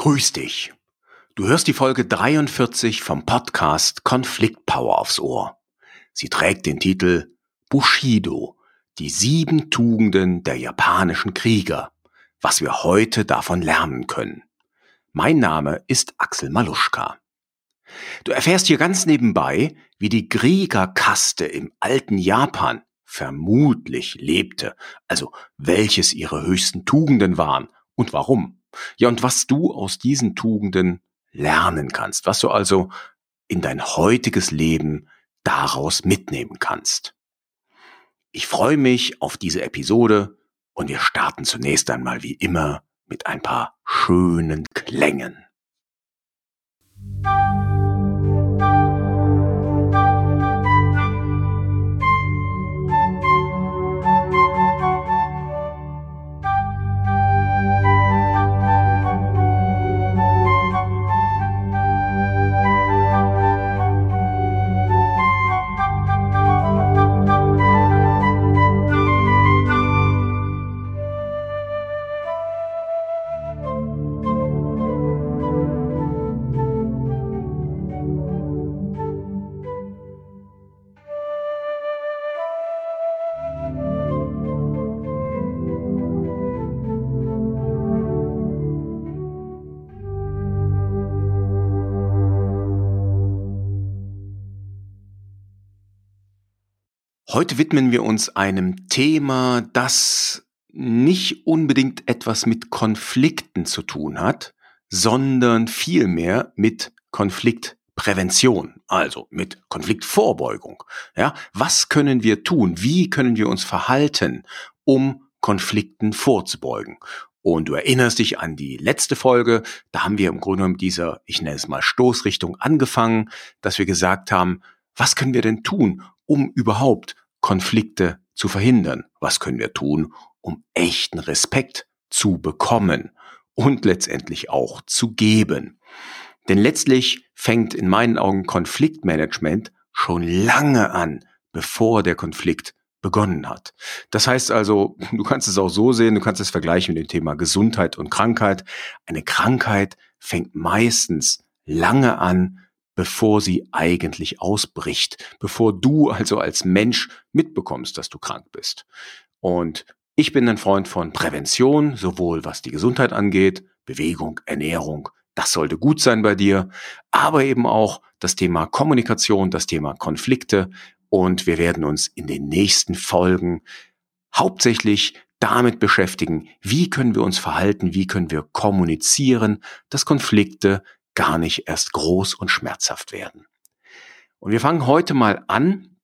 Grüß dich. Du hörst die Folge 43 vom Podcast Konfliktpower aufs Ohr. Sie trägt den Titel Bushido, die sieben Tugenden der japanischen Krieger, was wir heute davon lernen können. Mein Name ist Axel Maluschka. Du erfährst hier ganz nebenbei, wie die Kriegerkaste im alten Japan vermutlich lebte, also welches ihre höchsten Tugenden waren und warum. Ja, und was du aus diesen Tugenden lernen kannst, was du also in dein heutiges Leben daraus mitnehmen kannst. Ich freue mich auf diese Episode und wir starten zunächst einmal wie immer mit ein paar schönen Klängen. Heute widmen wir uns einem Thema, das nicht unbedingt etwas mit Konflikten zu tun hat, sondern vielmehr mit Konfliktprävention, also mit Konfliktvorbeugung. Ja, was können wir tun? Wie können wir uns verhalten, um Konflikten vorzubeugen? Und du erinnerst dich an die letzte Folge, da haben wir im Grunde genommen dieser, ich nenne es mal Stoßrichtung angefangen, dass wir gesagt haben, was können wir denn tun, um überhaupt Konflikte zu verhindern? Was können wir tun, um echten Respekt zu bekommen und letztendlich auch zu geben? Denn letztlich fängt in meinen Augen Konfliktmanagement schon lange an, bevor der Konflikt begonnen hat. Das heißt also, du kannst es auch so sehen, du kannst es vergleichen mit dem Thema Gesundheit und Krankheit. Eine Krankheit fängt meistens lange an, bevor sie eigentlich ausbricht, bevor du also als Mensch mitbekommst, dass du krank bist. Und ich bin ein Freund von Prävention, sowohl was die Gesundheit angeht, Bewegung, Ernährung, das sollte gut sein bei dir, aber eben auch das Thema Kommunikation, das Thema Konflikte. Und wir werden uns in den nächsten Folgen hauptsächlich damit beschäftigen, wie können wir uns verhalten, wie können wir kommunizieren, dass Konflikte gar nicht erst groß und schmerzhaft werden. Und wir fangen heute mal an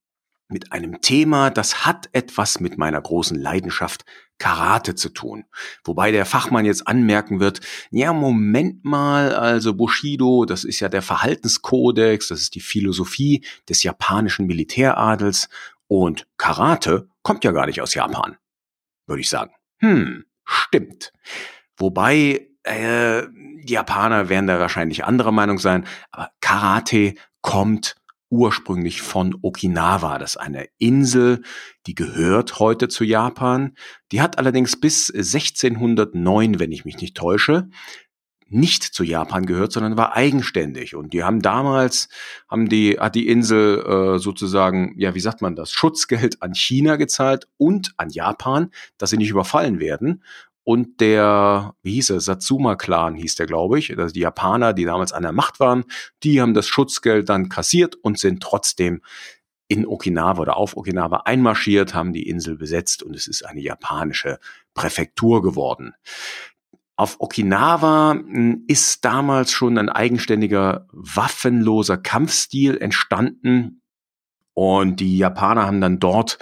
mit einem Thema, das hat etwas mit meiner großen Leidenschaft Karate zu tun. Wobei der Fachmann jetzt anmerken wird, ja, Moment mal, also Bushido, das ist ja der Verhaltenskodex, das ist die Philosophie des japanischen Militäradels und Karate kommt ja gar nicht aus Japan, würde ich sagen. Hm, stimmt. Wobei äh, die Japaner werden da wahrscheinlich anderer Meinung sein, aber Karate kommt ursprünglich von Okinawa. Das ist eine Insel, die gehört heute zu Japan. Die hat allerdings bis 1609, wenn ich mich nicht täusche, nicht zu Japan gehört, sondern war eigenständig. Und die haben damals, haben die, hat die Insel äh, sozusagen, ja, wie sagt man das, Schutzgeld an China gezahlt und an Japan, dass sie nicht überfallen werden und der, wie hieß er, Satsuma-Clan hieß der, glaube ich, also die Japaner, die damals an der Macht waren, die haben das Schutzgeld dann kassiert und sind trotzdem in Okinawa oder auf Okinawa einmarschiert, haben die Insel besetzt und es ist eine japanische Präfektur geworden. Auf Okinawa hm, ist damals schon ein eigenständiger waffenloser Kampfstil entstanden und die Japaner haben dann dort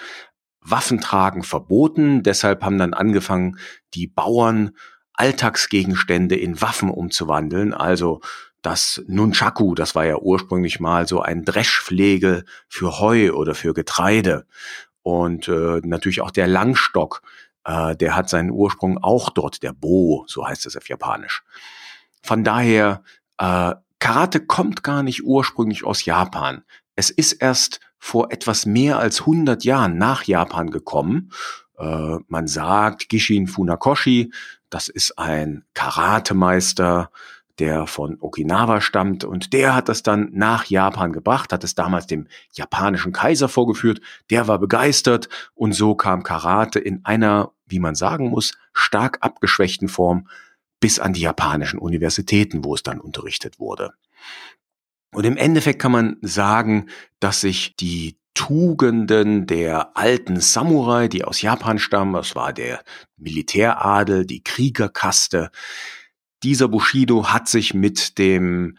Waffentragen verboten. Deshalb haben dann angefangen, die Bauern Alltagsgegenstände in Waffen umzuwandeln. Also das Nunchaku, das war ja ursprünglich mal so ein Dreschflegel für Heu oder für Getreide. Und äh, natürlich auch der Langstock, äh, der hat seinen Ursprung auch dort, der Bo, so heißt es auf Japanisch. Von daher, äh, Karate kommt gar nicht ursprünglich aus Japan. Es ist erst vor etwas mehr als 100 Jahren nach Japan gekommen. Äh, man sagt Gishin Funakoshi, das ist ein Karatemeister, der von Okinawa stammt und der hat das dann nach Japan gebracht, hat es damals dem japanischen Kaiser vorgeführt, der war begeistert und so kam Karate in einer, wie man sagen muss, stark abgeschwächten Form bis an die japanischen Universitäten, wo es dann unterrichtet wurde. Und im Endeffekt kann man sagen, dass sich die Tugenden der alten Samurai, die aus Japan stammen, das war der Militäradel, die Kriegerkaste, dieser Bushido hat sich mit dem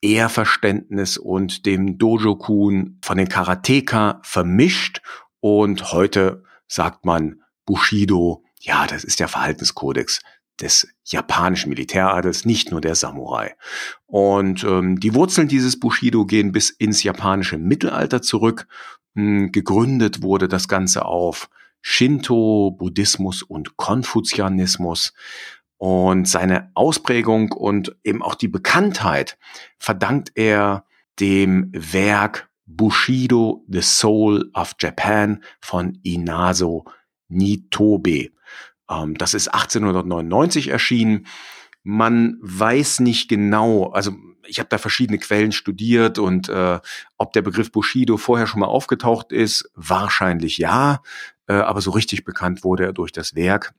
Ehrverständnis und dem Dojokun von den Karateka vermischt. Und heute sagt man Bushido, ja, das ist der Verhaltenskodex des japanischen Militäradels, nicht nur der Samurai. Und ähm, die Wurzeln dieses Bushido gehen bis ins japanische Mittelalter zurück. Hm, gegründet wurde das Ganze auf Shinto, Buddhismus und Konfuzianismus. Und seine Ausprägung und eben auch die Bekanntheit verdankt er dem Werk Bushido, The Soul of Japan von Inazo Nitobe. Ähm, das ist 1899 erschienen. Man weiß nicht genau, also ich habe da verschiedene Quellen studiert und äh, ob der Begriff Bushido vorher schon mal aufgetaucht ist, wahrscheinlich ja, äh, aber so richtig bekannt wurde er durch das Werk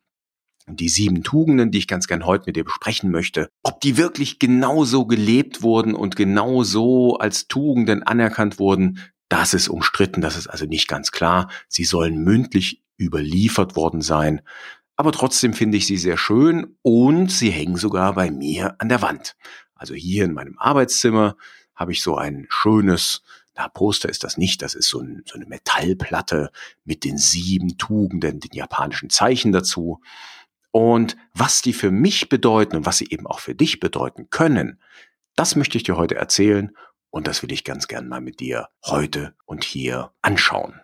die sieben Tugenden, die ich ganz gern heute mit dir besprechen möchte, ob die wirklich genauso gelebt wurden und genauso als Tugenden anerkannt wurden, das ist umstritten, das ist also nicht ganz klar. Sie sollen mündlich überliefert worden sein. Aber trotzdem finde ich sie sehr schön und sie hängen sogar bei mir an der Wand. Also hier in meinem Arbeitszimmer habe ich so ein schönes, na, Poster ist das nicht, das ist so, ein, so eine Metallplatte mit den sieben Tugenden, den japanischen Zeichen dazu. Und was die für mich bedeuten und was sie eben auch für dich bedeuten können, das möchte ich dir heute erzählen und das will ich ganz gern mal mit dir heute und hier anschauen.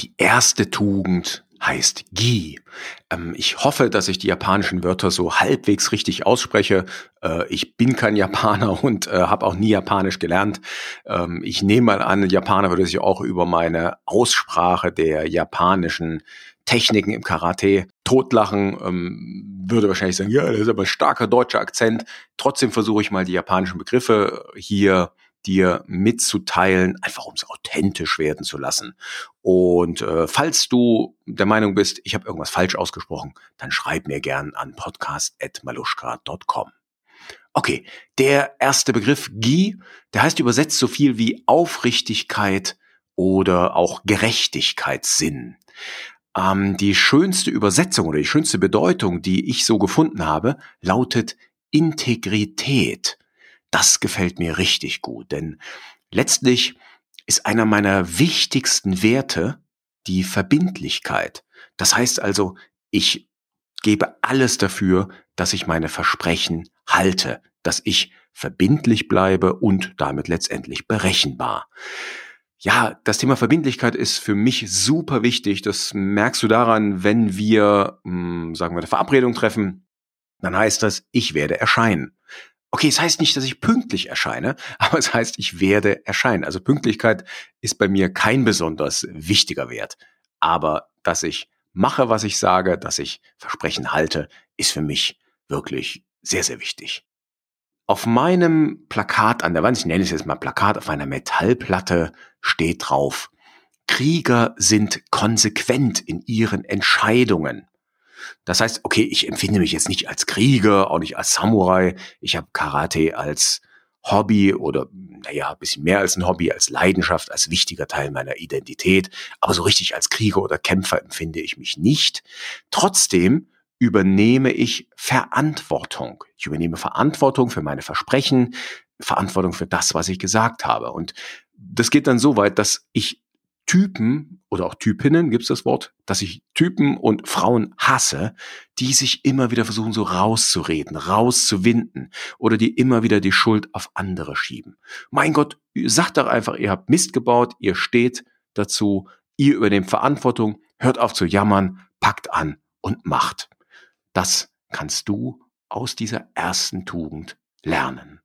Die erste Tugend heißt Gi. Ähm, ich hoffe, dass ich die japanischen Wörter so halbwegs richtig ausspreche. Äh, ich bin kein Japaner und äh, habe auch nie Japanisch gelernt. Ähm, ich nehme mal an, Japaner würde sich auch über meine Aussprache der japanischen Techniken im Karate totlachen, ähm, würde wahrscheinlich sagen, ja, das ist aber ein starker deutscher Akzent. Trotzdem versuche ich mal die japanischen Begriffe hier dir mitzuteilen, einfach um es authentisch werden zu lassen. Und äh, falls du der Meinung bist, ich habe irgendwas falsch ausgesprochen, dann schreib mir gern an podcast.maluschka.com. Okay, der erste Begriff Gi, der heißt übersetzt so viel wie Aufrichtigkeit oder auch Gerechtigkeitssinn. Ähm, die schönste Übersetzung oder die schönste Bedeutung, die ich so gefunden habe, lautet Integrität. Das gefällt mir richtig gut, denn letztlich ist einer meiner wichtigsten Werte die Verbindlichkeit. Das heißt also, ich gebe alles dafür, dass ich meine Versprechen halte, dass ich verbindlich bleibe und damit letztendlich berechenbar. Ja, das Thema Verbindlichkeit ist für mich super wichtig. Das merkst du daran, wenn wir, hm, sagen wir, eine Verabredung treffen, dann heißt das, ich werde erscheinen. Okay, es das heißt nicht, dass ich pünktlich erscheine, aber es heißt, ich werde erscheinen. Also Pünktlichkeit ist bei mir kein besonders wichtiger Wert. Aber dass ich mache, was ich sage, dass ich Versprechen halte, ist für mich wirklich sehr, sehr wichtig. Auf meinem Plakat an der Wand, ich nenne es jetzt mal Plakat, auf einer Metallplatte steht drauf, Krieger sind konsequent in ihren Entscheidungen. Das heißt, okay, ich empfinde mich jetzt nicht als Krieger, auch nicht als Samurai. Ich habe Karate als Hobby oder naja, ein bisschen mehr als ein Hobby, als Leidenschaft, als wichtiger Teil meiner Identität. Aber so richtig als Krieger oder Kämpfer empfinde ich mich nicht. Trotzdem übernehme ich Verantwortung. Ich übernehme Verantwortung für meine Versprechen, Verantwortung für das, was ich gesagt habe. Und das geht dann so weit, dass ich Typen oder auch Typinnen, gibt's das Wort, dass ich Typen und Frauen hasse, die sich immer wieder versuchen, so rauszureden, rauszuwinden oder die immer wieder die Schuld auf andere schieben. Mein Gott, sagt doch einfach, ihr habt Mist gebaut, ihr steht dazu, ihr übernehmt Verantwortung, hört auf zu jammern, packt an und macht. Das kannst du aus dieser ersten Tugend lernen.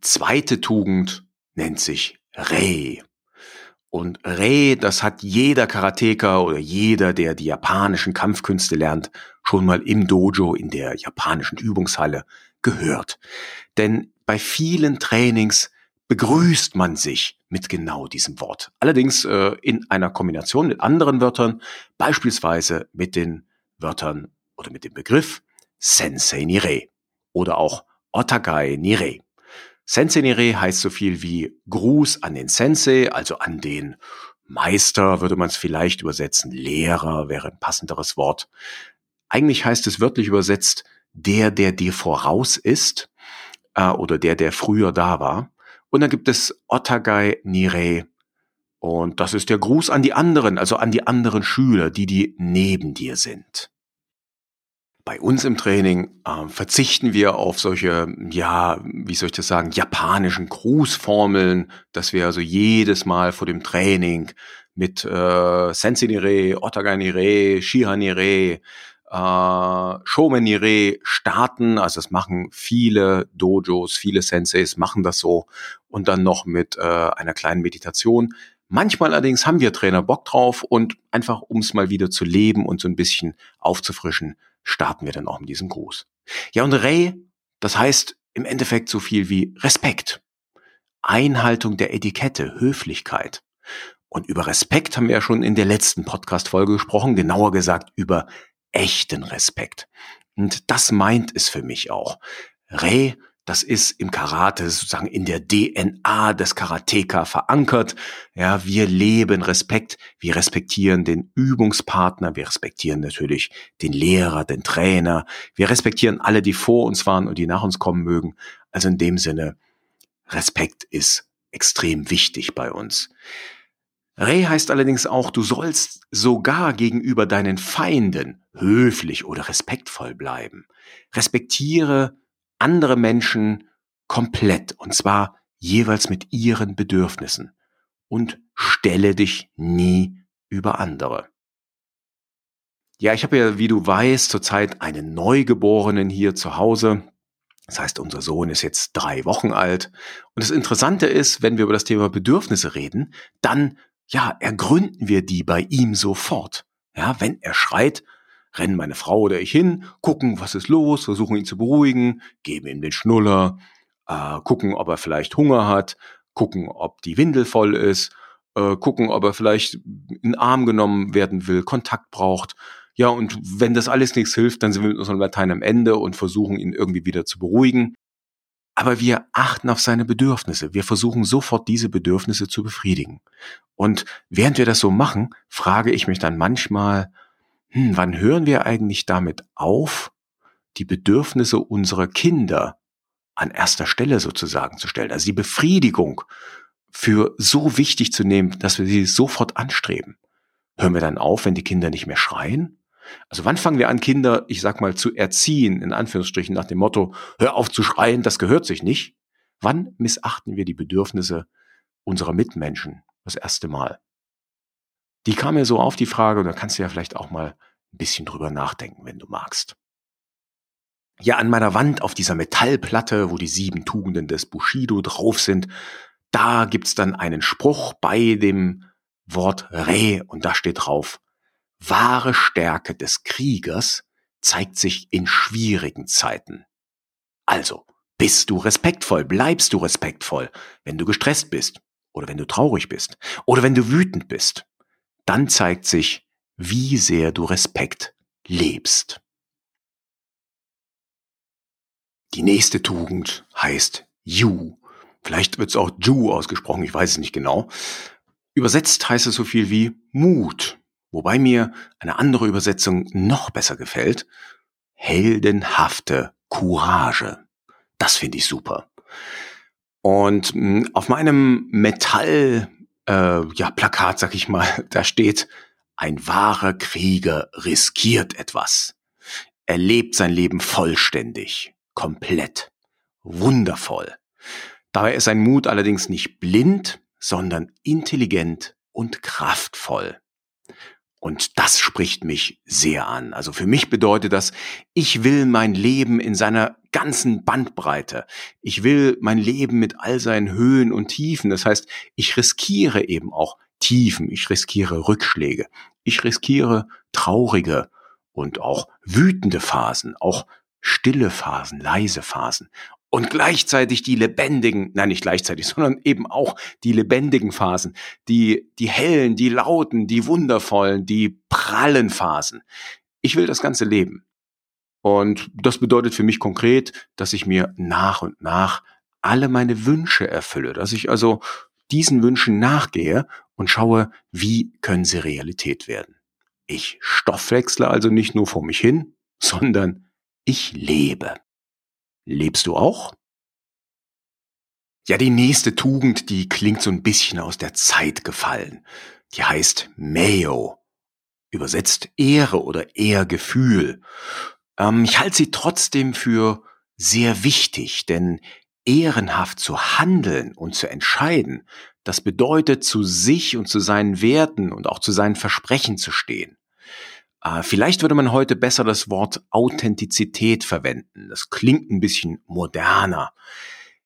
Zweite Tugend nennt sich Reh. Und Rei, das hat jeder Karateka oder jeder, der die japanischen Kampfkünste lernt, schon mal im Dojo in der japanischen Übungshalle gehört. Denn bei vielen Trainings begrüßt man sich mit genau diesem Wort. Allerdings äh, in einer Kombination mit anderen Wörtern, beispielsweise mit den Wörtern oder mit dem Begriff Sensei Nire oder auch Otagai Nire. Sensei Nire heißt so viel wie Gruß an den Sensei, also an den Meister würde man es vielleicht übersetzen. Lehrer wäre ein passenderes Wort. Eigentlich heißt es wörtlich übersetzt der, der dir voraus ist äh, oder der, der früher da war. Und dann gibt es Otagai Nire. Und das ist der Gruß an die anderen, also an die anderen Schüler, die, die neben dir sind. Bei uns im Training äh, verzichten wir auf solche, ja, wie soll ich das sagen, japanischen Grußformeln, dass wir also jedes Mal vor dem Training mit äh, Sensei Nire, Otagai Nire, Shiha Nire, äh, Shoumenire starten. Also das machen viele Dojos, viele Senseis machen das so und dann noch mit äh, einer kleinen Meditation. Manchmal allerdings haben wir Trainer Bock drauf und einfach um es mal wieder zu leben und so ein bisschen aufzufrischen, starten wir dann auch mit diesem Gruß. Ja, und Rei, das heißt im Endeffekt so viel wie Respekt. Einhaltung der Etikette, Höflichkeit. Und über Respekt haben wir ja schon in der letzten Podcast-Folge gesprochen, genauer gesagt über echten Respekt. Und das meint es für mich auch. Rei, das ist im Karate sozusagen in der DNA des Karateka verankert. Ja, wir leben Respekt. Wir respektieren den Übungspartner. Wir respektieren natürlich den Lehrer, den Trainer. Wir respektieren alle, die vor uns waren und die nach uns kommen mögen. Also in dem Sinne, Respekt ist extrem wichtig bei uns. Rei heißt allerdings auch, du sollst sogar gegenüber deinen Feinden höflich oder respektvoll bleiben. Respektiere andere Menschen komplett und zwar jeweils mit ihren Bedürfnissen und stelle dich nie über andere. Ja, ich habe ja, wie du weißt, zurzeit einen Neugeborenen hier zu Hause. Das heißt, unser Sohn ist jetzt drei Wochen alt. Und das Interessante ist, wenn wir über das Thema Bedürfnisse reden, dann ja, ergründen wir die bei ihm sofort. Ja, wenn er schreit, rennen meine Frau oder ich hin, gucken, was ist los, versuchen ihn zu beruhigen, geben ihm den Schnuller, äh, gucken, ob er vielleicht Hunger hat, gucken, ob die Windel voll ist, äh, gucken, ob er vielleicht in den Arm genommen werden will, Kontakt braucht. Ja, und wenn das alles nichts hilft, dann sind wir mit unserem Latein am Ende und versuchen ihn irgendwie wieder zu beruhigen. Aber wir achten auf seine Bedürfnisse. Wir versuchen sofort diese Bedürfnisse zu befriedigen. Und während wir das so machen, frage ich mich dann manchmal, hm, wann hören wir eigentlich damit auf, die Bedürfnisse unserer Kinder an erster Stelle sozusagen zu stellen? Also die Befriedigung für so wichtig zu nehmen, dass wir sie sofort anstreben. Hören wir dann auf, wenn die Kinder nicht mehr schreien? Also wann fangen wir an, Kinder, ich sag mal, zu erziehen, in Anführungsstrichen nach dem Motto, hör auf zu schreien, das gehört sich nicht? Wann missachten wir die Bedürfnisse unserer Mitmenschen das erste Mal? Die kam mir so auf die Frage, und da kannst du ja vielleicht auch mal ein bisschen drüber nachdenken, wenn du magst. Ja, an meiner Wand auf dieser Metallplatte, wo die sieben Tugenden des Bushido drauf sind, da gibt's dann einen Spruch bei dem Wort Re und da steht drauf, Wahre Stärke des Kriegers zeigt sich in schwierigen Zeiten. Also, bist du respektvoll, bleibst du respektvoll, wenn du gestresst bist oder wenn du traurig bist oder wenn du wütend bist. Dann zeigt sich, wie sehr du Respekt lebst. Die nächste Tugend heißt Ju. Vielleicht wird es auch Ju ausgesprochen, ich weiß es nicht genau. Übersetzt heißt es so viel wie Mut. Wobei mir eine andere Übersetzung noch besser gefällt. Heldenhafte Courage. Das finde ich super. Und hm, auf meinem Metall, äh, ja, Plakat, sag ich mal, da steht, ein wahrer Krieger riskiert etwas. Er lebt sein Leben vollständig, komplett, wundervoll. Dabei ist sein Mut allerdings nicht blind, sondern intelligent und kraftvoll. Und das spricht mich sehr an. Also für mich bedeutet das, ich will mein Leben in seiner ganzen Bandbreite. Ich will mein Leben mit all seinen Höhen und Tiefen. Das heißt, ich riskiere eben auch Tiefen, ich riskiere Rückschläge, ich riskiere traurige und auch wütende Phasen, auch stille Phasen, leise Phasen und gleichzeitig die lebendigen, nein, nicht gleichzeitig, sondern eben auch die lebendigen Phasen, die, die hellen, die lauten, die wundervollen, die prallen Phasen. Ich will das ganze leben. Und das bedeutet für mich konkret, dass ich mir nach und nach alle meine Wünsche erfülle, dass ich also diesen Wünschen nachgehe und schaue, wie können sie Realität werden. Ich stoffwechsle also nicht nur vor mich hin, sondern ich lebe. Lebst du auch? Ja, die nächste Tugend, die klingt so ein bisschen aus der Zeit gefallen. Die heißt Mayo. Übersetzt Ehre oder Ehrgefühl. Ähm, ich halte sie trotzdem für sehr wichtig, denn ehrenhaft zu handeln und zu entscheiden, das bedeutet, zu sich und zu seinen Werten und auch zu seinen Versprechen zu stehen. Äh, vielleicht würde man heute besser das Wort Authentizität verwenden. Das klingt ein bisschen moderner.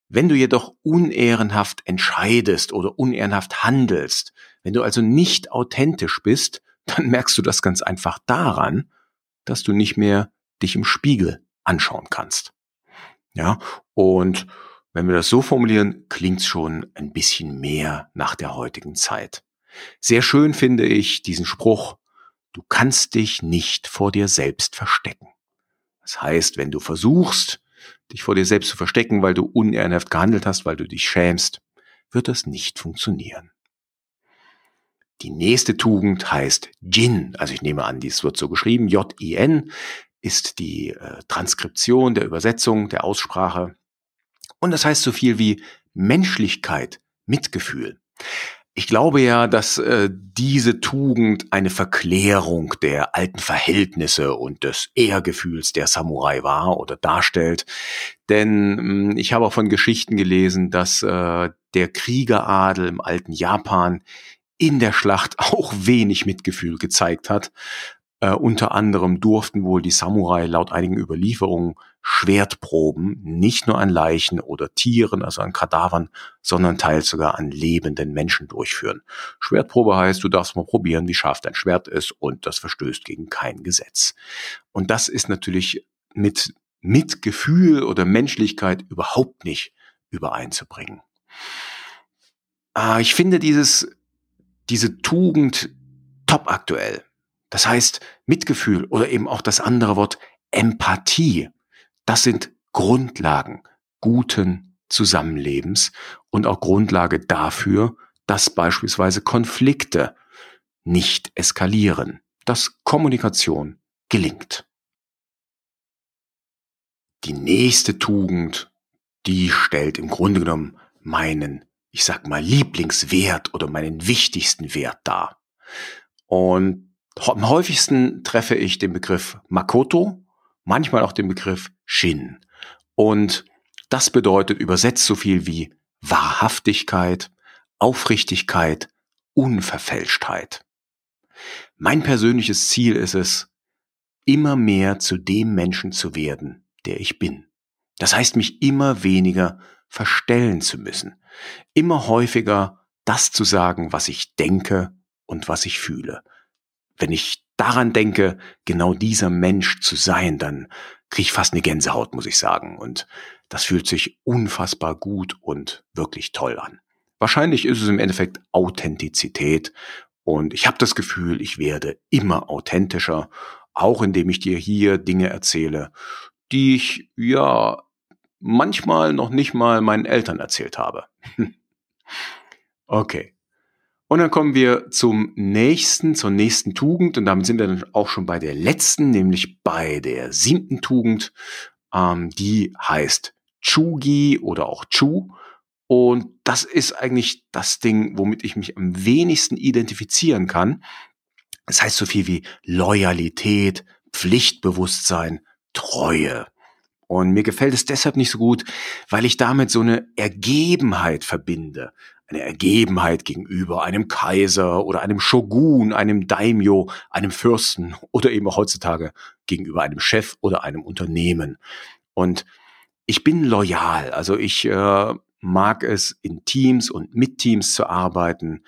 Wenn du jedoch unehrenhaft entscheidest oder unehrenhaft handelst, wenn du also nicht authentisch bist, dann merkst du das ganz einfach daran, dass du nicht mehr dich im Spiegel anschauen kannst. Ja, und wenn wir das so formulieren, klingt's schon ein bisschen mehr nach der heutigen Zeit. Sehr schön finde ich diesen Spruch, Du kannst dich nicht vor dir selbst verstecken. Das heißt, wenn du versuchst, dich vor dir selbst zu verstecken, weil du unehrenhaft gehandelt hast, weil du dich schämst, wird das nicht funktionieren. Die nächste Tugend heißt Jin. Also ich nehme an, dies wird so geschrieben. J-I-N ist die äh, Transkription der Übersetzung, der Aussprache. Und das heißt so viel wie Menschlichkeit, Mitgefühl. Ich glaube ja, dass äh, diese Tugend eine Verklärung der alten Verhältnisse und des Ehrgefühls der Samurai war oder darstellt. Denn mh, hm, ich habe auch von Geschichten gelesen, dass äh, der Kriegeradel im alten Japan in der Schlacht auch wenig Mitgefühl gezeigt hat. Äh, unter anderem durften wohl die Samurai laut einigen Überlieferungen Schwertproben nicht nur an Leichen oder Tieren, also an Kadavern, sondern teils sogar an lebenden Menschen durchführen. Schwertprobe heißt, du darfst mal probieren, wie scharf dein Schwert ist und das verstößt gegen kein Gesetz. Und das ist natürlich mit Mitgefühl oder Menschlichkeit überhaupt nicht übereinzubringen. Äh, ich finde dieses, diese Tugend top aktuell. Das heißt, Mitgefühl oder eben auch das andere Wort Empathie das sind Grundlagen guten Zusammenlebens und auch Grundlage dafür, dass beispielsweise Konflikte nicht eskalieren, dass Kommunikation gelingt. Die nächste Tugend, die stellt im Grunde genommen meinen, ich sag mal, Lieblingswert oder meinen wichtigsten Wert dar. Und am häufigsten treffe ich den Begriff Makoto manchmal auch den Begriff Shin. Und das bedeutet übersetzt so viel wie Wahrhaftigkeit, Aufrichtigkeit, Unverfälschtheit. Mein persönliches Ziel ist es, immer mehr zu dem Menschen zu werden, der ich bin. Das heißt, mich immer weniger verstellen zu müssen, immer häufiger das zu sagen, was ich denke und was ich fühle. Wenn ich daran denke, genau dieser Mensch zu sein, dann kriege ich fast eine Gänsehaut, muss ich sagen. Und das fühlt sich unfassbar gut und wirklich toll an. Wahrscheinlich ist es im Endeffekt Authentizität. Und ich habe das Gefühl, ich werde immer authentischer, auch indem ich dir hier Dinge erzähle, die ich ja manchmal noch nicht mal meinen Eltern erzählt habe. okay. Und dann kommen wir zum nächsten, zur nächsten Tugend. Und damit sind wir dann auch schon bei der letzten, nämlich bei der siebten Tugend. Ähm, die heißt Chugi oder auch Chu. Und das ist eigentlich das Ding, womit ich mich am wenigsten identifizieren kann. Das heißt so viel wie Loyalität, Pflichtbewusstsein, Treue. Und mir gefällt es deshalb nicht so gut, weil ich damit so eine Ergebenheit verbinde eine Ergebenheit gegenüber einem Kaiser oder einem Shogun, einem Daimyo, einem Fürsten oder eben auch heutzutage gegenüber einem Chef oder einem Unternehmen. Und ich bin loyal, also ich äh, mag es in Teams und mit Teams zu arbeiten.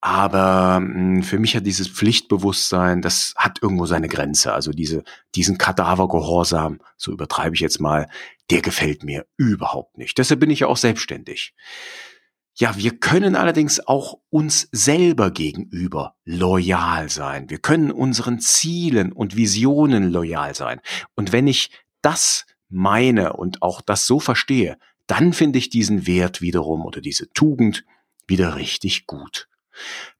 Aber hm, für mich hat dieses Pflichtbewusstsein, das hat irgendwo seine Grenze. Also diese, diesen Kadavergehorsam, so übertreibe ich jetzt mal, der gefällt mir überhaupt nicht. Deshalb bin ich ja auch selbstständig. Ja, wir können allerdings auch uns selber gegenüber loyal sein. Wir können unseren Zielen und Visionen loyal sein. Und wenn ich das meine und auch das so verstehe, dann finde ich diesen Wert wiederum oder diese Tugend wieder richtig gut.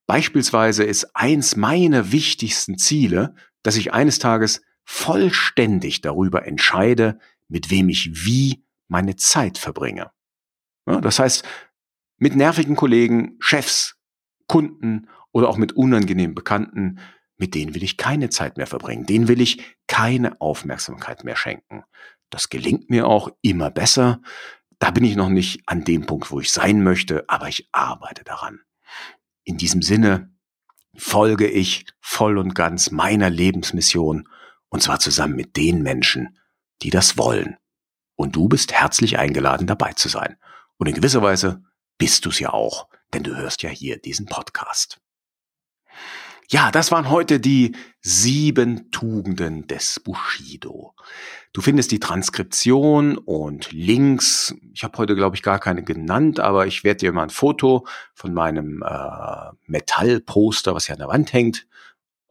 Beispielsweise ist eins meiner wichtigsten Ziele, dass ich eines Tages vollständig darüber entscheide, mit wem ich wie meine Zeit verbringe. Ja, das heißt, mit nervigen Kollegen, Chefs, Kunden oder auch mit unangenehmen Bekannten, mit denen will ich keine Zeit mehr verbringen, denen will ich keine Aufmerksamkeit mehr schenken. Das gelingt mir auch immer besser. Da bin ich noch nicht an dem Punkt, wo ich sein möchte, aber ich arbeite daran. In diesem Sinne folge ich voll und ganz meiner Lebensmission und zwar zusammen mit den Menschen, die das wollen. Und du bist herzlich eingeladen, dabei zu sein. Und in gewisser Weise bist du es ja auch, denn du hörst ja hier diesen Podcast. Ja, das waren heute die sieben Tugenden des Bushido. Du findest die Transkription und Links. Ich habe heute, glaube ich, gar keine genannt, aber ich werde dir mal ein Foto von meinem äh, Metallposter, was hier an der Wand hängt,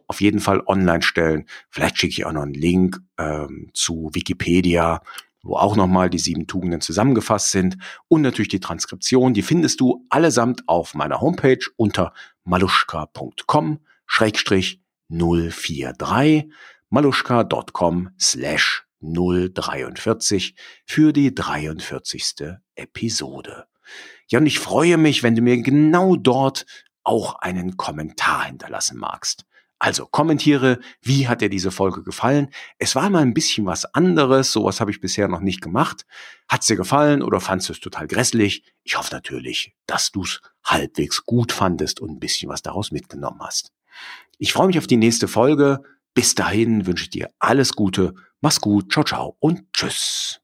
auf jeden Fall online stellen. Vielleicht schicke ich auch noch einen Link ähm, zu Wikipedia wo auch nochmal die sieben Tugenden zusammengefasst sind und natürlich die Transkription, die findest du allesamt auf meiner Homepage unter maluschka.com schrägstrich 043 maluschka.com slash 043 für die 43. Episode. Ja, und ich freue mich, wenn du mir genau dort auch einen Kommentar hinterlassen magst. Also kommentiere, wie hat dir diese Folge gefallen? Es war mal ein bisschen was anderes, sowas habe ich bisher noch nicht gemacht. Hat's dir gefallen oder fandest du es total grässlich? Ich hoffe natürlich, dass du es halbwegs gut fandest und ein bisschen was daraus mitgenommen hast. Ich freue mich auf die nächste Folge. Bis dahin wünsche ich dir alles Gute, mach's gut, ciao ciao und tschüss.